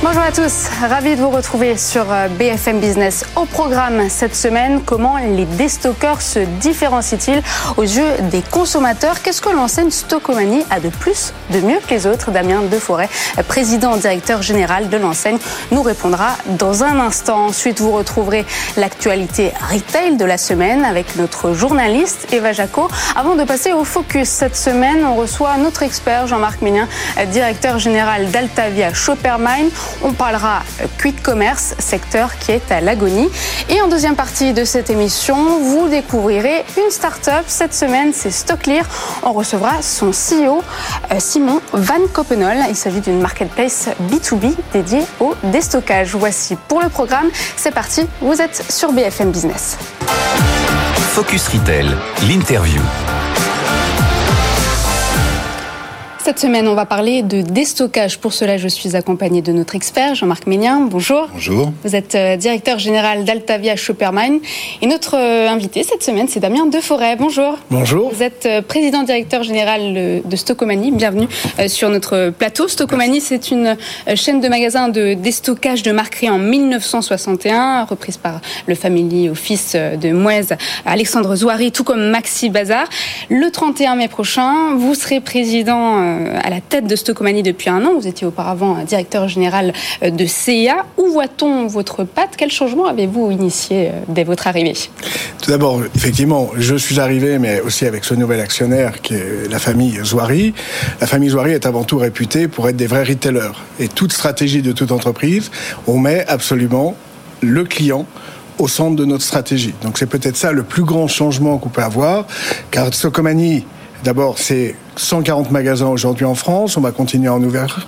Bonjour à tous, ravi de vous retrouver sur euh, BFM Business. Au programme cette semaine, comment les déstockeurs se différencient-ils aux yeux des consommateurs? Qu'est-ce que l'enseigne Stockomanie a de plus, de mieux que les autres? Damien Deforêt, président directeur général de l'enseigne, nous répondra dans un instant. Ensuite, vous retrouverez l'actualité retail de la semaine avec notre journaliste Eva Jaco. Avant de passer au focus cette semaine, on reçoit notre expert Jean-Marc Ménien, directeur général d'Altavia Shoppermine. On parlera Quick Commerce, secteur qui est à l'agonie. Et en deuxième partie de cette émission, vous découvrirez une start-up. Cette semaine, c'est Stocklear. On recevra son CEO, euh, Simon Van Koppenol. Il s'agit d'une marketplace B2B dédiée au déstockage. Voici pour le programme. C'est parti, vous êtes sur BFM Business. Focus Retail, l'interview. Cette semaine, on va parler de déstockage. Pour cela, je suis accompagné de notre expert, Jean-Marc Ménien. Bonjour. Bonjour. Vous êtes euh, directeur général d'Altavia Shoppermine. Et notre euh, invité cette semaine, c'est Damien Deforêt. Bonjour. Bonjour. Vous êtes euh, président directeur général de Stockomanie. Bienvenue sur notre plateau. Stockomanie, c'est une chaîne de magasins de déstockage de marque créée en 1961, reprise par le family office de Mouez, Alexandre Zouari, tout comme Maxi Bazar. Le 31 mai prochain, vous serez président à la tête de Stockomanie depuis un an. Vous étiez auparavant directeur général euh, de CIA. Où voit-on votre patte? Quel changement avez-vous initié euh, dès votre arrivée? Tout d'abord, effectivement, je suis arrivé, mais aussi avec ce nouvel actionnaire qui est la famille Zouari. La famille Zouari est avant tout réputée pour être des vrais retailers. Et toute stratégie de toute entreprise, on met absolument le client au centre de notre stratégie. Donc c'est peut-être ça le plus grand changement qu'on peut avoir, car Stockomanie D'abord, c'est 140 magasins aujourd'hui en France. On va continuer à en ouvrir.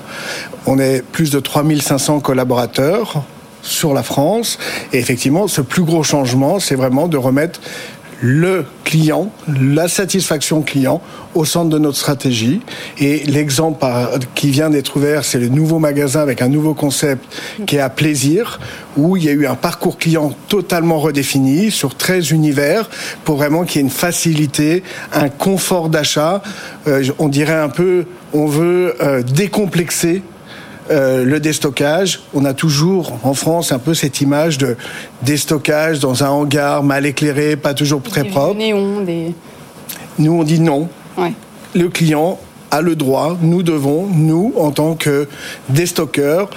On est plus de 3500 collaborateurs sur la France. Et effectivement, ce plus gros changement, c'est vraiment de remettre le client, la satisfaction client au centre de notre stratégie. Et l'exemple qui vient d'être ouvert, c'est le nouveau magasin avec un nouveau concept qui est à plaisir, où il y a eu un parcours client totalement redéfini sur 13 univers pour vraiment qu'il y ait une facilité, un confort d'achat. Euh, on dirait un peu, on veut euh, décomplexer euh, le déstockage. On a toujours en France un peu cette image de déstockage dans un hangar mal éclairé, pas toujours très propre. Nous, on dit non. Le client a le droit, nous devons, nous, en tant que déstockeurs,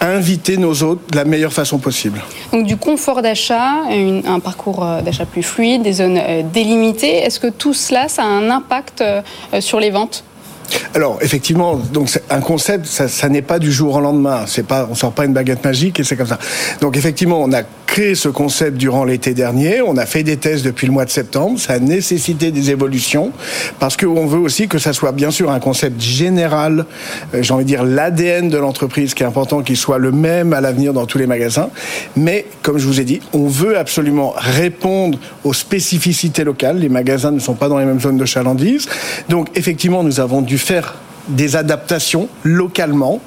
inviter nos hôtes de la meilleure façon possible. Donc du confort d'achat, un parcours euh, d'achat plus fluide, des zones euh, délimitées. Est-ce que tout cela, ça a un impact sur les ventes? Alors effectivement, donc un concept, ça, n'est pas du jour au lendemain. C'est pas, on sort pas une baguette magique et c'est comme ça. Donc effectivement, on a créé ce concept durant l'été dernier. On a fait des tests depuis le mois de septembre. Ça a nécessité des évolutions parce qu'on veut aussi que ça soit bien sûr un concept général. Euh, J'ai envie de dire l'ADN de l'entreprise qui est important qu'il soit le même à l'avenir dans tous les magasins. Mais comme je vous ai dit, on veut absolument répondre aux spécificités locales. Les magasins ne sont pas dans les mêmes zones de chalandise. Donc effectivement, nous avons dû faire des adaptations localement.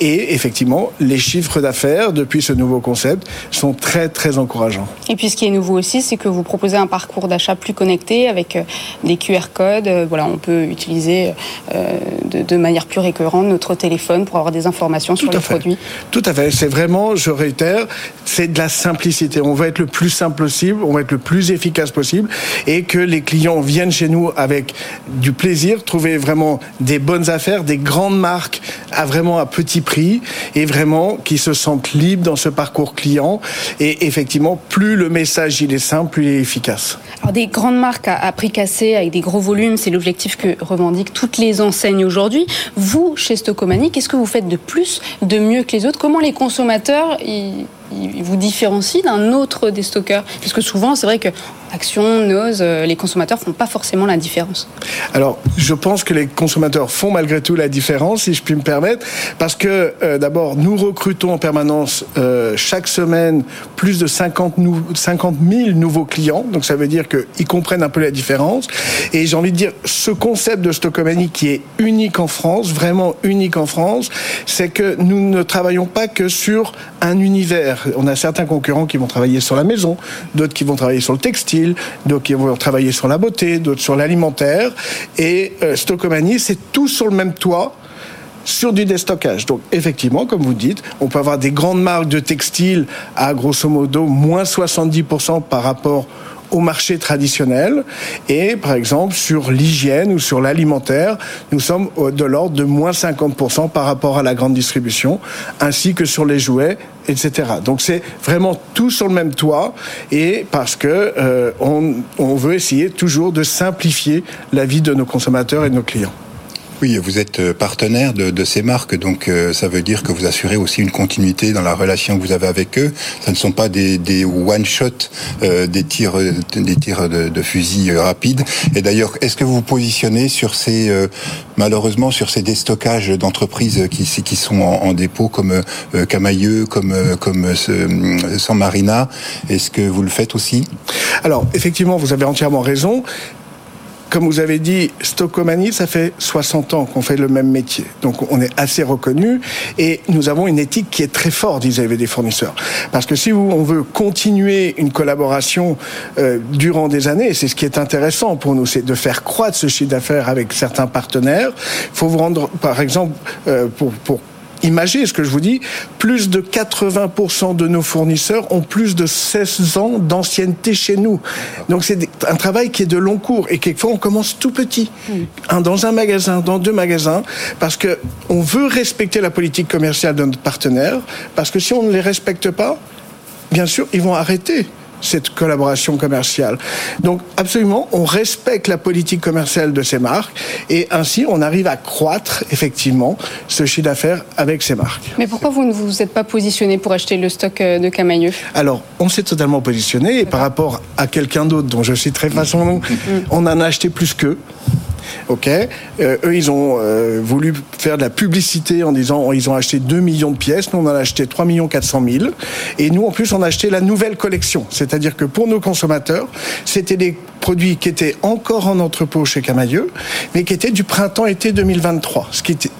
Et effectivement, les chiffres d'affaires depuis ce nouveau concept sont très très encourageants. Et puis ce qui est nouveau aussi, c'est que vous proposez un parcours d'achat plus connecté avec euh, des QR codes. Euh, voilà, on peut utiliser euh, de, manière plus récurrente notre téléphone pour avoir des informations sur les produits. Tout à fait. C'est vraiment, je réitère, c'est de la simplicité. On va être le plus simple possible, on va être le plus efficace possible et que les clients viennent chez nous avec du plaisir, trouver vraiment des bonnes affaires faire des grandes marques à vraiment à petit prix et vraiment qui se sentent libres dans ce parcours client. Et effectivement, plus le message il est simple, plus il est efficace. Alors des grandes marques à, prix cassé avec des gros volumes, c'est l'objectif que revendiquent toutes les enseignes aujourd'hui. Vous, chez Stockomanie, qu'est-ce que vous faites de plus, de mieux que les autres? Comment les consommateurs vous différencient d'un autre des stockeurs Parce que souvent, c'est vrai que Action, Nose, euh, les consommateurs font pas forcément la différence. Alors, je pense que les consommateurs font malgré tout la différence, si je puis me permettre, parce que euh, d'abord, nous recrutons en permanence euh, chaque semaine plus de 50, 50 000 nouveaux clients, donc ça veut dire qu'ils comprennent un peu la différence. Et j'ai envie de dire, ce concept de Stockomanie qui est unique en France, vraiment unique en France, c'est que nous ne travaillons pas que sur un univers. On a certains concurrents qui vont travailler sur la maison, d'autres qui vont travailler sur le textile, d'autres qui vont travailler sur la beauté, d'autres sur l'alimentaire. Et euh, c'est tout sur le même toit sur du déstockage. Donc effectivement, comme vous dites, on peut avoir des grandes marques de textiles à grosso modo moins 70% par rapport au marché traditionnel. Et par exemple, sur l'hygiène ou sur l'alimentaire, nous sommes de l'ordre de moins 50% par rapport à la grande distribution, ainsi que sur les jouets etc. Donc c'est vraiment tout sur le même toit et parce que euh, on, on veut essayer toujours de simplifier la vie de nos consommateurs et de nos clients. Oui, vous êtes euh, partenaire de, ces marques, donc euh, ça veut dire que vous assurez aussi une continuité dans la relation que vous avez avec eux. Ça ne sont pas des, one-shot, euh, des tirs, des tirs de, fusil rapides. Et d'ailleurs, est-ce que vous vous positionnez sur ces, malheureusement, sur ces déstockages d'entreprises qui, qui sont en, dépôt comme Camailleux, comme comme San Marina? Est-ce que vous le faites aussi? Alors, effectivement, vous avez entièrement raison comme vous avez dit, Stockomanie, ça fait 60 ans qu'on fait le même métier. Donc on est assez reconnu et nous avons une éthique qui est très forte vis-à-vis des fournisseurs. Parce que si on veut continuer une collaboration euh, durant des années, c'est ce qui est intéressant pour nous, c'est de faire croître ce chiffre d'affaires avec certains partenaires. Il faut vous rendre, par exemple, euh, pour, pour Imaginez ce que je vous dis, plus de 80% de nos fournisseurs ont plus de 16 ans d'ancienneté chez nous. Donc c'est un travail qui est de long cours et quelquefois on commence tout petit, un, dans un magasin, dans deux magasins, parce que on veut respecter la politique commerciale de notre partenaire, parce que si on ne les respecte pas, bien sûr, ils vont arrêter cette collaboration commerciale. Donc absolument, on respecte la politique commerciale de ces marques et ainsi on arrive à croître effectivement ce chiffre d'affaires avec ces marques. Mais pourquoi vous ne vous êtes pas positionné pour acheter le stock euh, de Camailleux? Alors, on s'est totalement positionné et par rapport à quelqu'un d'autre dont je citerai pas son nom, on en a acheté plus qu'eux. Ok, euh, eux ils ont euh, voulu faire de la publicité en disant ils ont acheté 2 millions de pièces, nous on en a acheté 3 millions 400 000 et nous en plus on a acheté la nouvelle collection, c'est-à-dire que pour nos consommateurs c'était des produits qui étaient encore en entrepôt chez Camailleux, mais qui étaient du printemps-été 2023. Ce qui était,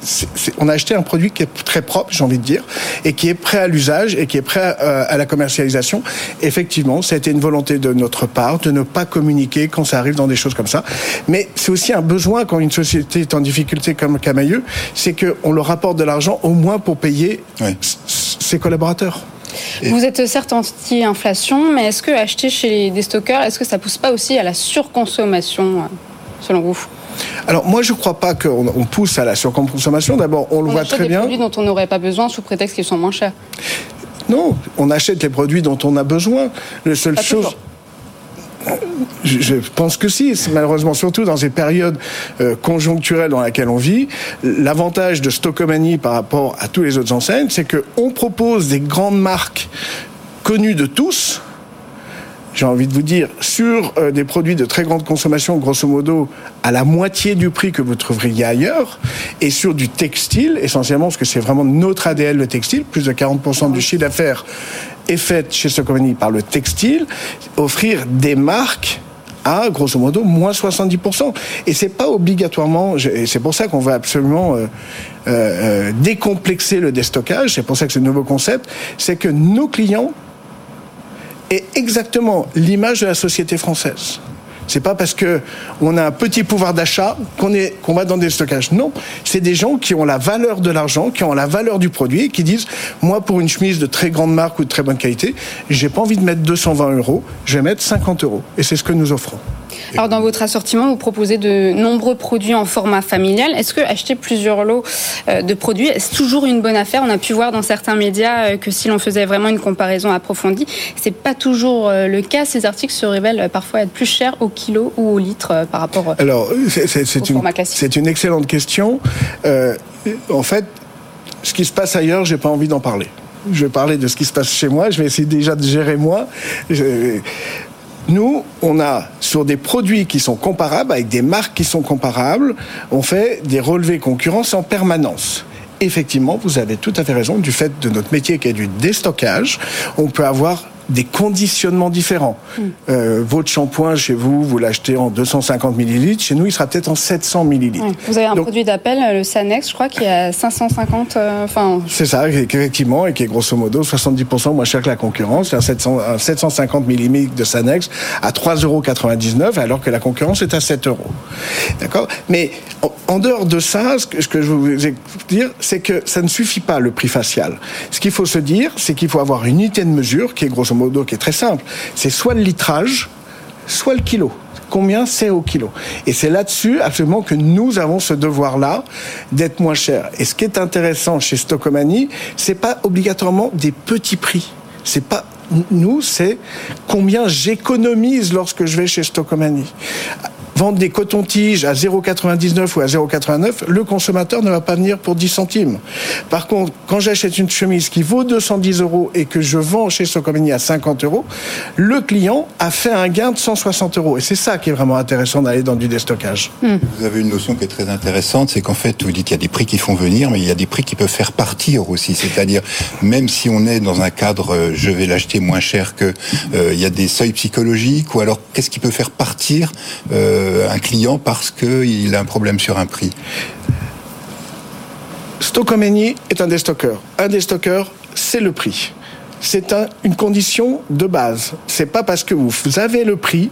on a acheté un produit qui est très propre, j'ai envie de dire, et qui est prêt à l'usage et qui est prêt à, euh, à la commercialisation. Effectivement, ça a été une volonté de notre part de ne pas communiquer quand ça arrive dans des choses comme ça. Mais c'est aussi un besoin quand une société est en difficulté comme Camailleux, c'est qu'on leur apporte de l'argent au moins pour payer ses collaborateurs. Vous êtes certes anti-inflation, mais est-ce que acheter chez des stockers, est-ce que ça pousse pas aussi à la surconsommation, selon vous? Alors moi je ne crois pas qu'on pousse à la surconsommation. D'abord on le voit très bien. On achète des produits dont on n'aurait pas besoin sous prétexte qu'ils sont moins chers. Non, on achète les produits dont on a besoin. La seule chose. Je pense que si, malheureusement, surtout dans ces périodes euh, conjoncturelles dans lesquelles on vit. L'avantage de Stockomanie par rapport à tous les autres enseignes, c'est qu'on propose des grandes marques connues de tous, j'ai envie de vous dire, sur euh, des produits de très grande consommation, grosso modo, à la moitié du prix que vous trouveriez ailleurs, et sur du textile, essentiellement, parce que c'est vraiment notre ADL, le textile, plus de 40% du chiffre d'affaires est fait chez Stockomanie par le textile, offrir des marques à grosso modo moins 70%. Et c'est pas obligatoirement, et c'est pour ça qu'on veut absolument euh, euh, décomplexer le déstockage, c'est pour ça que ce nouveau concept, c'est que nos clients est exactement l'image de la société française. C'est pas parce que on a un petit pouvoir d'achat qu'on va dans des stockages. Non, c'est des gens qui ont la valeur de l'argent, qui ont la valeur du produit, et qui disent moi pour une chemise de très grande marque ou de très bonne qualité, j'ai pas envie de mettre 220 euros, je vais mettre 50 euros. Et c'est ce que nous offrons. Alors dans votre assortiment, vous proposez de nombreux produits en format familial. Est-ce que acheter plusieurs lots euh, de produits est toujours une bonne affaire? On a pu voir dans certains médias euh, que si l'on faisait vraiment une comparaison approfondie, c'est pas toujours euh, le cas. Ces articles se révèlent parfois être plus chers au kilo ou au litre par rapport Alors, c'est une, c'est une excellente question. en fait, ce qui se passe ailleurs, j'ai pas envie d'en parler. Je vais parler de ce qui se passe chez moi. Je vais essayer déjà de gérer moi. Nous, on a sur des produits qui sont comparables, avec des marques qui sont comparables, on fait des relevés concurrence en permanence. Effectivement, vous avez tout à fait raison, du fait de notre métier qui est du déstockage, on peut avoir des conditionnements différents. Hmm. Euh, votre shampoing chez vous, vous l'achetez en 250 millilitres. Chez nous, il sera peut-être en 700 millilitres. Vous avez un produit d'appel, le Sanex, je crois, qui est à 550. Euh, enfin. c'est ça, effectivement, et qui est grosso modo 70% moins cher que la concurrence. C'est un, 700, 750 millilitres de Sanex à 3,99 euros, alors que la concurrence est à 7 euros. D'accord? Mais en, dehors de ça, ce que, ce que je vous dire, c'est que ça ne suffit pas le prix facial. Ce qu'il faut se dire, c'est qu'il faut avoir une unité de mesure qui est grosso qui est très simple. C'est soit le litrage, soit le kilo combien c'est au kilo. Et c'est là-dessus absolument que nous avons ce devoir-là d'être moins cher. Et ce qui est intéressant chez Stockomanie, c'est pas obligatoirement des petits prix. C'est pas nous, c'est combien j'économise lorsque je vais chez Stockomanie vendre des cotons-tiges à 0,99 ou à 0,89, le consommateur ne va pas venir pour 10 centimes. Par contre, quand j'achète une chemise qui vaut 210 euros et que je vends chez Socomini à 50 euros, le client a fait un gain de 160 euros. Et c'est ça qui est vraiment intéressant d'aller dans du déstockage. Hmm. Vous avez une notion qui est très intéressante, c'est qu'en fait, vous dites qu'il y a des prix qui font venir, mais il y a des prix qui peuvent faire partir aussi. C'est-à-dire, même si on est dans un cadre, euh, je vais l'acheter moins cher que, euh, il y a des seuils psychologiques, ou alors qu'est-ce qui peut faire partir euh, euh, un client parce qu'il a un problème sur un prix Stockomanie est un déstockeur. Un déstockeur, c'est le prix. C'est une condition de base. C'est pas parce que vous avez le prix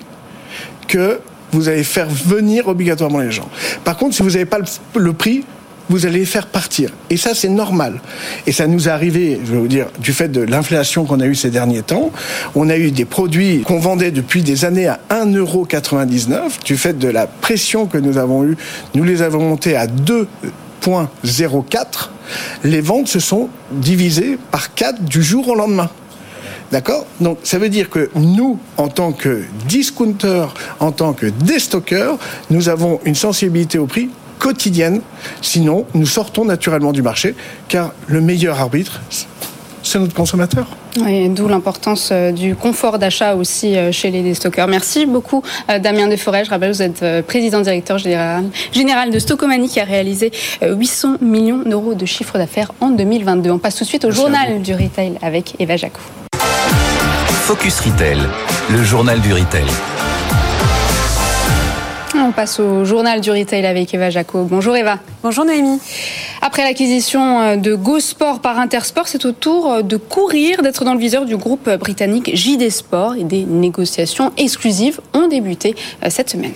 que vous allez faire venir obligatoirement les gens. Par contre, si vous n'avez pas le prix, vous allez les faire partir. Et ça, c'est normal. Et ça nous est arrivé, je vais vous dire, du fait de l'inflation qu'on a eue ces derniers temps. On a eu des produits qu'on vendait depuis des années à 1,99€. Du fait de la pression que nous avons eue, nous les avons montés à 2,04. Les ventes se sont divisées par 4 du jour au lendemain. D'accord? Donc ça veut dire que nous, en tant que discounters, en tant que déstockeurs, nous avons une sensibilité au prix quotidienne. Sinon, nous sortons naturellement du marché, car le meilleur arbitre, c'est notre consommateur. D'où l'importance euh, du confort d'achat aussi euh, chez les stockers. Merci beaucoup euh, Damien Deforêt. Je rappelle, vous êtes président directeur général, général de Stockomanie qui a réalisé 800 millions d'euros de chiffre d'affaires en 2022. On passe tout de suite au journal du retail avec Eva Jacou. Focus Retail, le journal du retail. On passe au journal du retail avec Eva Jaco. Bonjour Eva. Bonjour Noémie. Après l'acquisition euh, de GoSport par Intersport, c'est au tour euh, de courir, d'être dans le viseur du groupe britannique JD Sport et des négociations exclusives ont débuté euh, cette semaine.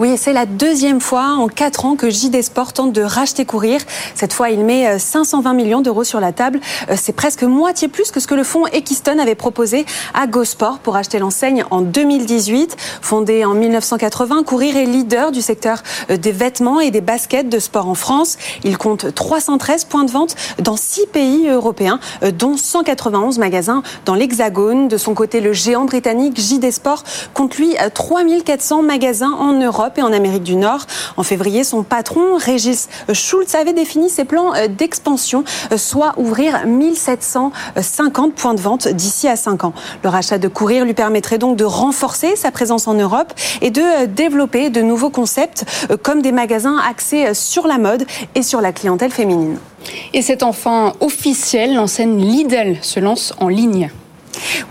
Oui, c'est la deuxième fois en quatre ans que JD Sport tente de racheter courir. Cette fois, il met 520 millions d'euros sur la table. C'est presque moitié plus que ce que le fonds Equiston avait proposé à GoSport pour acheter l'enseigne en 2018. Fondé en 1980, Courir est leader du secteur des vêtements et des baskets de sport en France. Il compte 313 points de vente dans 6 pays européens, euh, dont 191 magasins dans l'Hexagone. De son côté, le géant britannique JD Sport compte lui 3400 magasins en Europe et en Amérique du Nord. En février, son patron, Régis Schultz, avait défini ses plans euh, d'expansion, euh, soit ouvrir 1750 points de vente d'ici à 5 ans. Le rachat de Courir lui permettrait donc de renforcer sa présence en Europe et de développer de nouveaux concepts comme des magasins axés sur la mode et sur la clientèle féminine. Et c'est enfin officiel, l'enseigne Lidl se lance en ligne.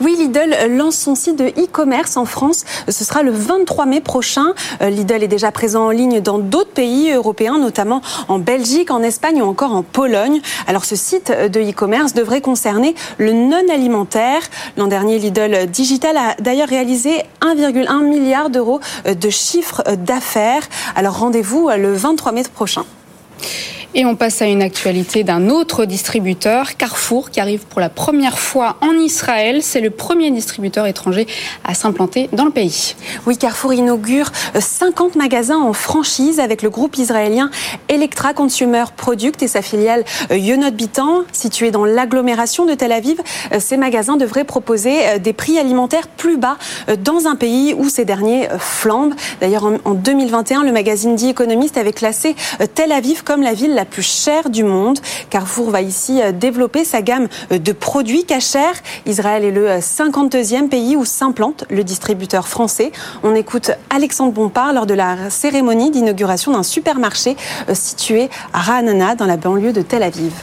Oui, Lidl lance son site de e-commerce en France. Ce sera le 23 mai prochain. Euh, Lidl est déjà présent en ligne dans d'autres pays européens, notamment en Belgique, en Espagne ou encore en Pologne. Alors ce site de e-commerce devrait concerner le non-alimentaire. L'an dernier, Lidl Digital a d'ailleurs réalisé 1,1 milliard d'euros de chiffre d'affaires. Alors rendez-vous le 23 mai prochain. Mm-hmm. Et on passe à une actualité d'un autre distributeur, Carrefour, qui arrive pour la première fois en Israël. C'est le premier distributeur étranger à s'implanter dans le pays. Oui, Carrefour inaugure 50 magasins en franchise avec le groupe israélien Electra Consumer Product et sa filiale euh, Yonot Bitan, située dans l'agglomération de Tel Aviv. Euh, ces magasins devraient proposer euh, des prix alimentaires plus bas dans un pays où ces derniers flambent. D'ailleurs, en 2021, le magazine The Economist avait classé Tel Aviv comme la ville la plus chère du monde. Carrefour va ici euh, développer sa gamme euh, de produits cachers. Israël est le 52e euh, pays où s'implante le distributeur français. On écoute Alexandre Bompard lors de la cérémonie d'inauguration d'un supermarché situé à Ra'anana dans la banlieue de Tel Aviv.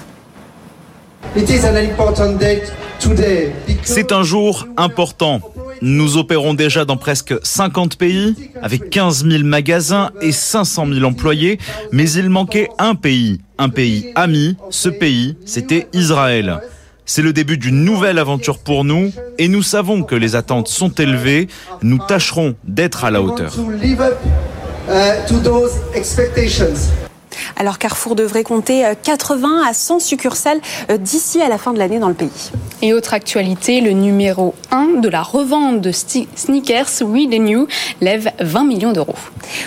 C'est un jour important. Nous opérons déjà dans presque 50 pays, avec 15 000 magasins et 500 000 employés, mais il manquait un pays, un pays ami. Ce pays, c'était Israël. C'est le début d'une nouvelle aventure pour nous et nous savons que les attentes sont élevées. Nous tâcherons d'être à la hauteur. Alors Carrefour devrait compter 80 euh, à 100 succursales euh, d'ici à la fin de l'année dans le pays. Et autre actualité, le numéro 1 de la revente de sneakers, We The New, lève 20 millions d'euros.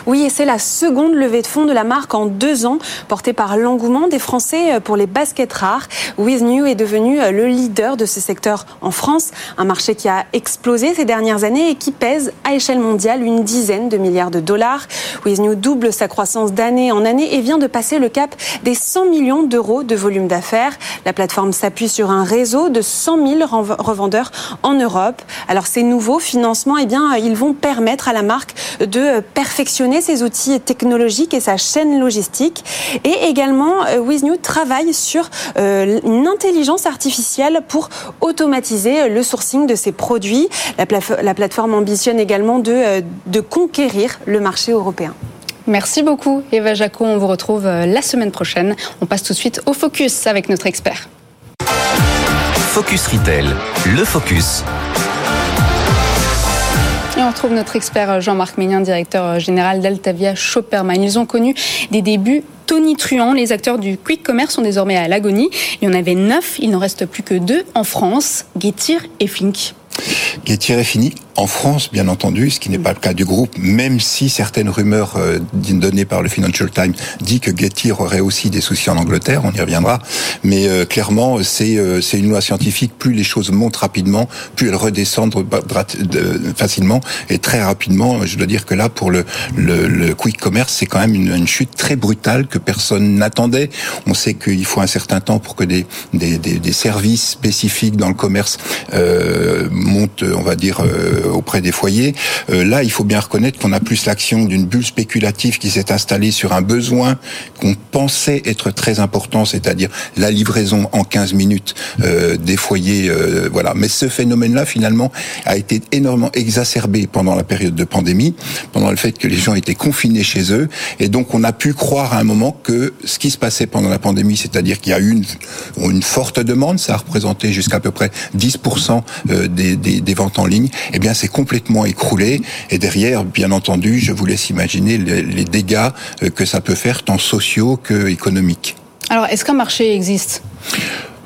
Oui, et c'est la seconde levée de fonds de la marque en deux ans, portée par l'engouement des Français euh, pour les baskets rares. With New est devenu le leader de ce secteur en France, un marché qui a explosé ces dernières années et qui pèse à échelle mondiale une dizaine de milliards de dollars. With New double sa croissance d'année en année et vient de passer le cap des 100 millions d'euros de volume d'affaires. La plateforme s'appuie sur un réseau de 100 000 revendeurs en Europe. Alors ces nouveaux financements, eh bien, ils vont permettre à la marque de perfectionner ses outils technologiques et sa chaîne logistique. Et également, euh, WizNew travaille sur euh, une intelligence artificielle pour automatiser le sourcing de ses produits. La, plateforme ambitionne également euh, de conquérir le marché européen. Merci beaucoup Eva Jaco, on vous retrouve euh, la semaine prochaine. On passe tout de suite au focus avec notre expert. Focus Retail, le focus. Et on retrouve notre expert euh, Jean-Marc Ménien, directeur euh, général d'Altavia Shopperman. Ils ont connu des débuts tonitruants. Les acteurs du quick commerce sont désormais à l'agonie. Il y en avait neuf, il n'en reste plus que deux en France, Getir et Fink. Getir est fini en France, bien entendu, ce qui n'est pas le cas du groupe, même si certaines rumeurs euh, données par le Financial Times dit que Getir aurait aussi des soucis en Angleterre, on y reviendra. Mais euh, clairement, c'est euh, une loi scientifique. Plus les choses montent rapidement, plus elles redescendent facilement et très rapidement. Je dois dire que là, pour le le, le quick commerce, c'est quand même une, chute très brutale que personne n'attendait. On sait qu'il faut un certain temps pour que des des, des, des services spécifiques dans le commerce montent, on va dire euh, auprès des foyers. Euh, là, il faut bien reconnaître qu'on a plus l'action d'une bulle spéculative qui s'est installée sur un besoin qu'on pensait être très important, c'est-à-dire la livraison en 15 minutes euh, des foyers. voilà. Mais ce phénomène-là, finalement, a été énormément exacerbé pendant la période de pandémie, pendant le fait que les gens étaient confinés chez eux. Et donc, on a pu croire à un moment que ce qui se passait pendant la pandémie, c'est-à-dire qu'il y a eu une, une forte demande, ça a représenté jusqu'à peu près 10% des, des, ventes en ligne, eh bien, s'est complètement écroulé. Et derrière, bien entendu, je vous laisse imaginer les, dégâts euh, que ça peut faire tant sociaux que économiques. Alors, est-ce qu'un marché existe?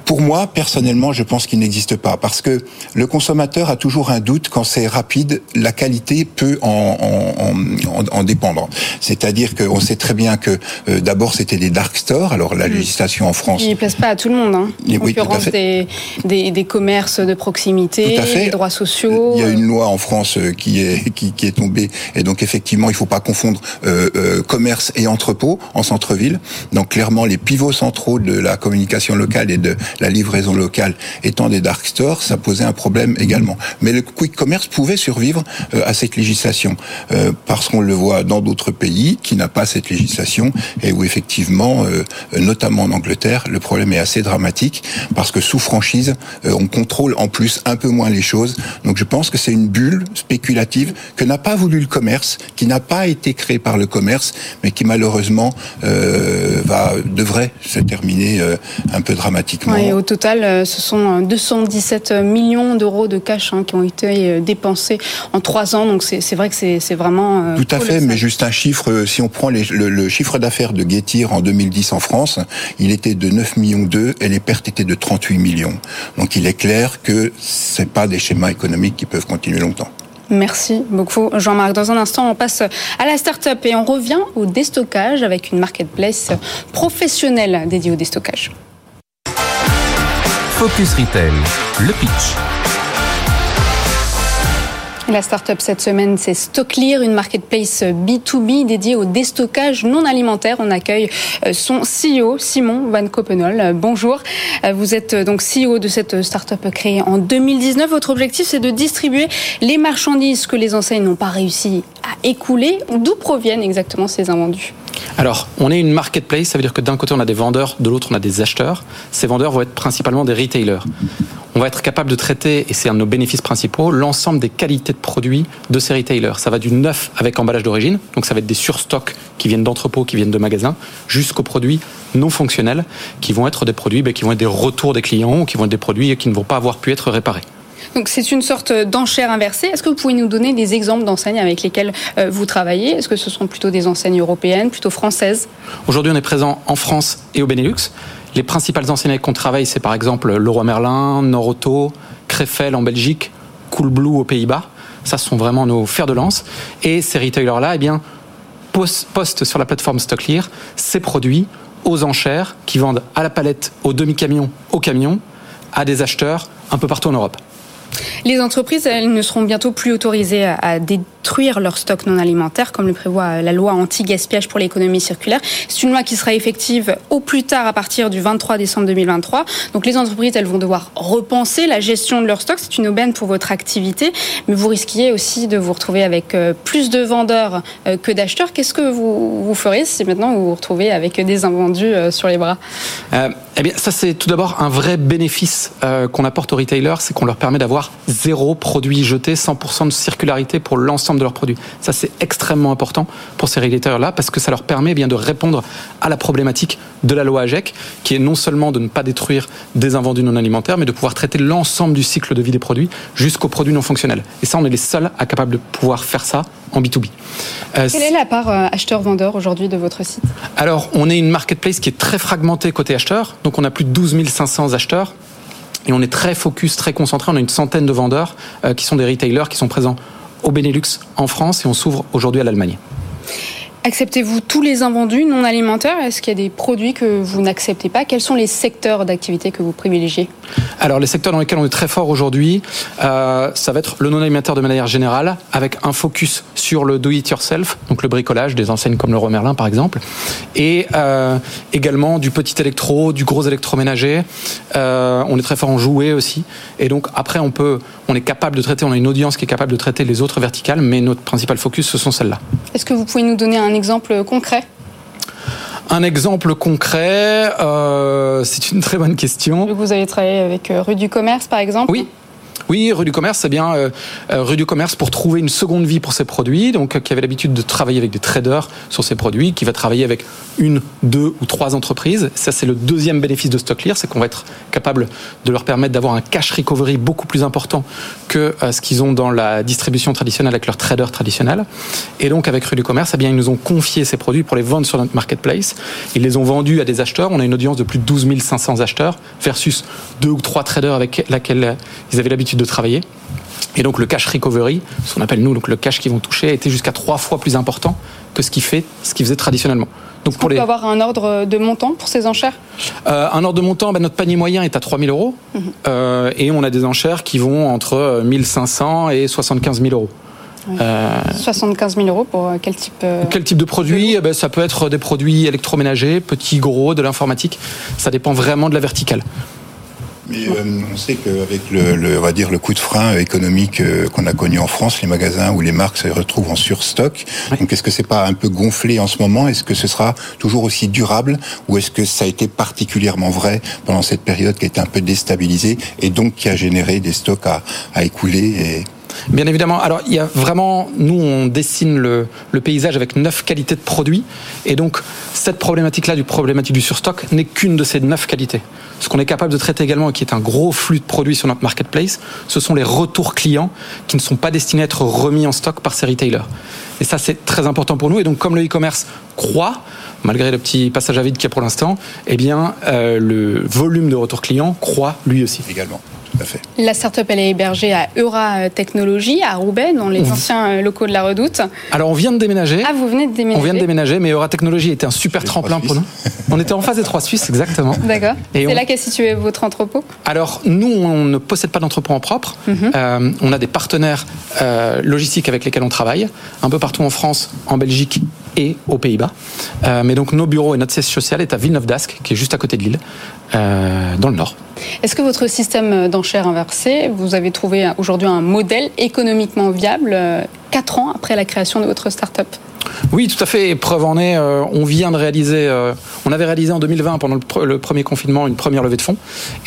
Pour moi, personnellement, je pense qu'il n'existe pas parce que le consommateur a toujours un doute quand c'est rapide. La qualité peut en, en, en, dépendre. C'est-à-dire qu'on sait très bien que euh, d'abord c'était des dark stores. Alors la mm. législation en France, il ne plaise pas à tout le monde. Hein. En concurrence des, des, des, commerces de proximité, des droits sociaux. Il y a une loi en France euh, qui est qui, qui est tombée et donc effectivement il ne faut pas confondre euh, euh, commerce et entrepôt en centre-ville. Donc clairement les pivots centraux de la communication locale et de la livraison locale étant des dark stores, ça posait un problème également. Mais le quick commerce pouvait survivre euh, à cette législation euh, parce qu'on le voit dans d'autres pays qui n'a pas cette législation et où effectivement, euh, notamment en Angleterre, le problème est assez dramatique parce que sous franchise, on contrôle en plus un peu moins les choses. Donc je pense que c'est une bulle spéculative que n'a pas voulu le commerce, qui n'a pas été créée par le commerce, mais qui malheureusement va devrait se terminer un peu dramatiquement au total, euh, ce sont 217 euh, millions d'euros de cash hein, qui ont été euh, dépensés en trois ans. Donc c'est vrai que c'est vraiment. Tout à fait, mais juste un chiffre. Si on prend le, chiffre d'affaires de Getir en 2010 en France, il était de 9 millions d'euros et les pertes étaient de 38 millions. Donc il est clair que c'est pas des schémas économiques qui peuvent continuer longtemps. Merci beaucoup, Jean-Marc. Dans un instant, on passe à la start-up et on revient au déstockage avec une marketplace professionnelle dédiée au déstockage. Focus Retail, le pitch. La start-up cette semaine, c'est Stocklear, une marketplace B2B dédiée au déstockage non alimentaire. On accueille euh, son CEO, Simon Van Kopenol. Bonjour. Euh, vous êtes euh, donc CEO de cette start-up créée en 2019. Votre objectif, c'est de distribuer les marchandises que les enseignes n'ont pas réussi à écouler. D'où proviennent exactement ces invendus? Alors, on est une marketplace, ça veut dire que d'un côté on a des vendeurs, de l'autre on a des acheteurs. Ces vendeurs vont être principalement des retailers. On va être capable de traiter, et c'est un de nos bénéfices principaux, l'ensemble des qualités de produits de ces retailers. Ça va du neuf avec emballage d'origine, donc ça va être des surstocks qui viennent d'entrepôts, qui viennent de magasins, jusqu'aux produits non fonctionnels, qui vont être des produits ben, qui vont être des retours des clients, ou qui vont être des produits qui ne vont pas avoir pu être réparés. Donc c'est une sorte d'enchère inversée. Est-ce que vous pouvez nous donner des exemples d'enseignes avec lesquelles euh, vous travaillez? Est-ce que ce sont plutôt des enseignes européennes, plutôt françaises? Aujourd'hui, on est présent en France et au Benelux. Les principales enseignes avec qu'on travaille, c'est par exemple Leroy Merlin, Noroto, Krefel en Belgique, Coolblue aux Pays-Bas. Ça, ce sont vraiment nos fers de lance. Et ces retailers-là, eh bien, postent sur la plateforme StockLear ces produits aux enchères qui vendent à la palette, au demi-camion, au camion, à des acheteurs un peu partout en Europe. Les entreprises, elles ne seront bientôt plus autorisées à détruire leur stock non alimentaire, comme le prévoit la loi anti-gaspillage pour l'économie circulaire. C'est une loi qui sera effective au plus tard à partir du 23 décembre 2023. Donc les entreprises, elles vont devoir repenser la gestion de leur stock. C'est une aubaine pour votre activité, mais vous risquiez aussi de vous retrouver avec euh, plus de vendeurs euh, que d'acheteurs. Qu'est-ce que vous, vous ferez si maintenant vous vous retrouvez avec des invendus euh, sur les bras? Eh bien, ça c'est tout d'abord un vrai bénéfice qu'on apporte aux retailers, c'est qu'on leur permet d'avoir zéro produit jeté, 100% de circularité pour l'ensemble de leurs produits. Ça, c'est extrêmement important pour ces retailers-là parce que ça leur permet bien de répondre à la problématique de la loi AGEC, qui est non seulement de ne pas détruire des invendus non alimentaires, mais de pouvoir traiter l'ensemble du cycle de vie des produits jusqu'aux produits non fonctionnels. Et ça, on est les seuls à capables de pouvoir faire ça en B2B. Euh, Quelle est la part euh, acheteur-vendeur aujourd'hui de votre site? Alors, on est une marketplace qui est très fragmentée côté acheteur. Donc, on a plus de 12 500 acheteurs. Et on est très focus, très concentré. On a une centaine de vendeurs euh, qui sont des retailers qui sont présents au Benelux, en France, et on s'ouvre aujourd'hui à l'Allemagne. Acceptez-vous tous les invendus non alimentaires? Est-ce qu'il y a des produits que vous n'acceptez pas? Quels sont les secteurs d'activité que vous privilégiez? Alors les secteurs dans lesquels on est très fort aujourd'hui, euh, ça va être le non alimentaire de manière générale, avec un focus sur le do-it-yourself, donc le bricolage des enseignes comme le Merlin par exemple, et euh, également du petit électro, du gros électroménager. Euh, on est très fort en jouets aussi, et donc après on peut, on est capable de traiter, on a une audience qui est capable de traiter les autres verticales, mais notre principal focus ce sont celles-là. Est-ce que vous pouvez nous donner un exemple concret? Un exemple concret, euh, c'est une très bonne question. Vous avez travaillé avec euh, Rue du Commerce, par exemple? Oui, oui, rue du commerce, c'est bien euh, euh, rue du commerce pour trouver une seconde vie pour ses produits. Donc, euh, qui avait l'habitude de travailler avec des traders sur ses produits, qui va travailler avec une, deux ou trois entreprises. Ça, c'est le deuxième bénéfice de StockClear, c'est qu'on va être capable de leur permettre d'avoir un cash recovery beaucoup plus important que ce qu'ils ont dans la distribution traditionnelle avec leurs traders traditionnels. Et donc, avec rue du commerce, eh bien, ils nous ont confié ces produits pour les vendre sur notre marketplace. Ils les ont vendus à des acheteurs. On a une audience de plus de 12 500 acheteurs versus deux ou trois traders avec lesquels ils avaient l'habitude de travailler. Et donc le cash recovery, ce qu'on appelle nous donc le cash qu'ils vont toucher, a été jusqu'à trois fois plus important que ce qu'ils fait, ce qu'ils faisaient traditionnellement. Donc pour les... peut avoir un ordre de montant pour ces enchères? Euh, Un ordre de montant, ben, notre panier moyen est à 3000 euros mhm. euh, et on a des enchères qui vont entre 1500 et 75 000 euros. 75 000 euros pour quel type Quel type de produit? eh ben, Ça peut être des produits électroménagers, petits, gros, de l'informatique. Ça dépend vraiment de la verticale. Mais euh, on sait qu'avec le, on va dire le coup de frein économique euh, qu'on a connu en France, les magasins ou les marques se retrouvent en surstock. Donc est-ce que c'est pas un peu gonflé en ce moment? Est-ce que ce sera toujours aussi durable? Ou est-ce que ça a été particulièrement vrai pendant cette période qui a été un peu déstabilisée et donc qui a généré des stocks à, à écouler et Bien évidemment. Alors, il y a vraiment, nous, on dessine le, paysage avec neuf qualités de produits. Et donc, cette problématique-là, du problématique du surstock, n'est qu'une de ces neuf qualités. Ce qu'on est capable de traiter également, et qui est un gros flux de produits sur notre marketplace, ce sont les retours clients qui ne sont pas destinés à être remis en stock par ces retailers. Et ça, c'est très important pour nous. Et donc, comme le e-commerce croît, malgré le petit passage à vide qu'il y a pour l'instant, eh bien, euh, le volume de retours clients croît lui aussi. Également. La start-up, elle est hébergée à Eura Technologies, à Roubaix, dans les anciens euh, locaux de la Redoute. Alors, on vient de déménager. Ah, vous venez de déménager On vient de déménager, mais Eura Technologies était un super tremplin pour nous. On était en face des Trois Suisses, exactement. D'accord. C'est là qu'est situé votre entrepôt Alors, nous, on ne possède pas d'entrepôt en propre. Mhm. Euh, on a des partenaires euh, logistiques avec lesquels on travaille, un peu partout en France, en Belgique et aux Pays-Bas. mais donc, nos bureaux et notre siège social est à Villeneuve d'Ascq, qui est juste à côté de Lille, dans le nord. Est-ce que votre système d'enchères inversé, vous avez trouvé aujourd'hui un modèle économiquement viable euh, quatre ans après la création de votre start-up? Oui, tout à fait. Preuve en est, euh, on vient de réaliser, euh, on avait réalisé en 2020 pendant le, premier confinement une première levée de fonds,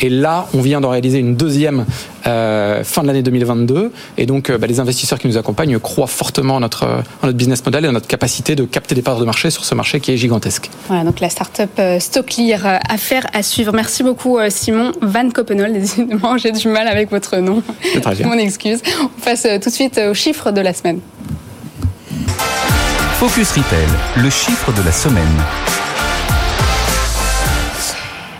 et là, on vient d'en réaliser une deuxième euh, fin de l'année 2022. Et donc, bah, les investisseurs qui nous accompagnent croient fortement en notre, notre business model et en notre capacité de capter des parts de marché sur ce marché qui est gigantesque. Voilà, donc la startup Stocklear, affaire à suivre. Merci beaucoup Simon Van Coppenol. Décidément, j'ai du mal avec votre nom. Mon excuse. On passe tout de suite aux chiffres de la semaine. Focus Retail, le chiffre de la semaine.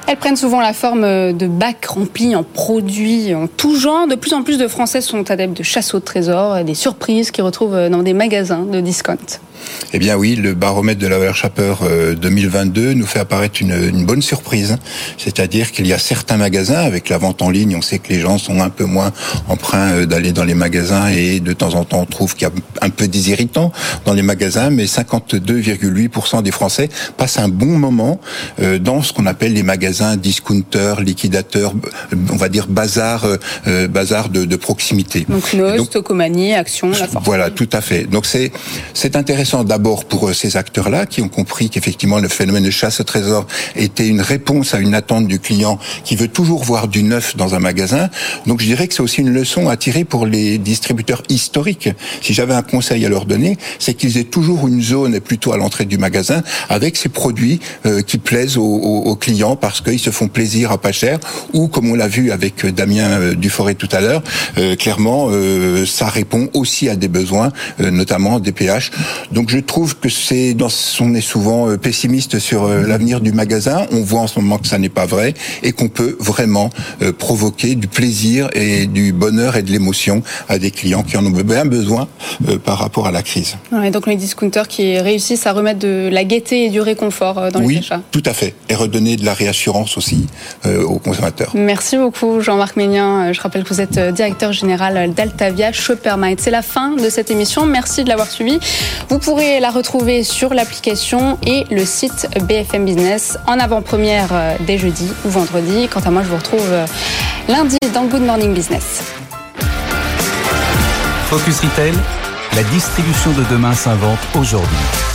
Elles prennent souvent la forme de bacs remplis en produits en tout genre. De plus en plus de Français sont adeptes de chasse au trésor, des surprises qu'ils retrouvent dans des magasins de discount. Eh bien oui, le baromètre de la valeur Shopper 2022 nous fait apparaître une, une bonne surprise. C'est-à-dire qu'il y a certains magasins, avec la vente en ligne, on sait que les gens sont un peu moins emprunts euh, d'aller dans les magasins et de temps en temps on trouve qu'il y a un peu des irritants dans les magasins, mais 52,8% des Français passent un bon moment euh, dans ce qu'on appelle les magasins discounters, liquidateurs, on va dire bazar, euh, bazar de, de proximité. Donc Nos, Tocomanie, Action, La Force. Voilà, tout à fait. Donc c'est c'est intéressant d'abord pour euh, ces acteurs-là qui ont compris qu'effectivement le phénomène de chasse au trésor était une réponse à une attente du client qui veut toujours voir du neuf dans un magasin. Donc je dirais que c'est aussi une leçon à tirer pour les distributeurs historiques. Si j'avais un conseil à leur donner, c'est qu'ils aient toujours une zone plutôt à l'entrée du magasin avec ces produits euh, qui plaisent aux, clients parce qu'ils se font plaisir à pas cher ou comme on l'a vu avec Damien euh, Duforêt tout à l'heure, clairement ça répond aussi à des besoins, notamment des PH. Donc je trouve que c'est, dans, on est souvent euh, pessimiste sur euh, l'avenir du magasin. On voit en ce moment que ça n'est pas vrai et qu'on peut vraiment euh, provoquer du plaisir et du bonheur et de l'émotion à des clients qui en ont bien besoin par rapport à la crise. Ouais, donc les discounters qui réussissent à remettre de la gaieté et du réconfort dans les achats. Oui, tout à fait. Et redonner de la réassurance aussi aux consommateurs. Merci beaucoup Jean-Marc Ménien. Je rappelle que vous êtes directeur général d'Altavia Shoppermite. C'est la fin de cette émission. Merci de l'avoir suivi. Vous pourrez la retrouver sur l'application et le site BFM Business en avant-première euh, dès jeudi ou vendredi. Quant à moi, je vous retrouve euh, lundi dans Good Morning Business. Focus Retail, la distribution de demain s'invente aujourd'hui.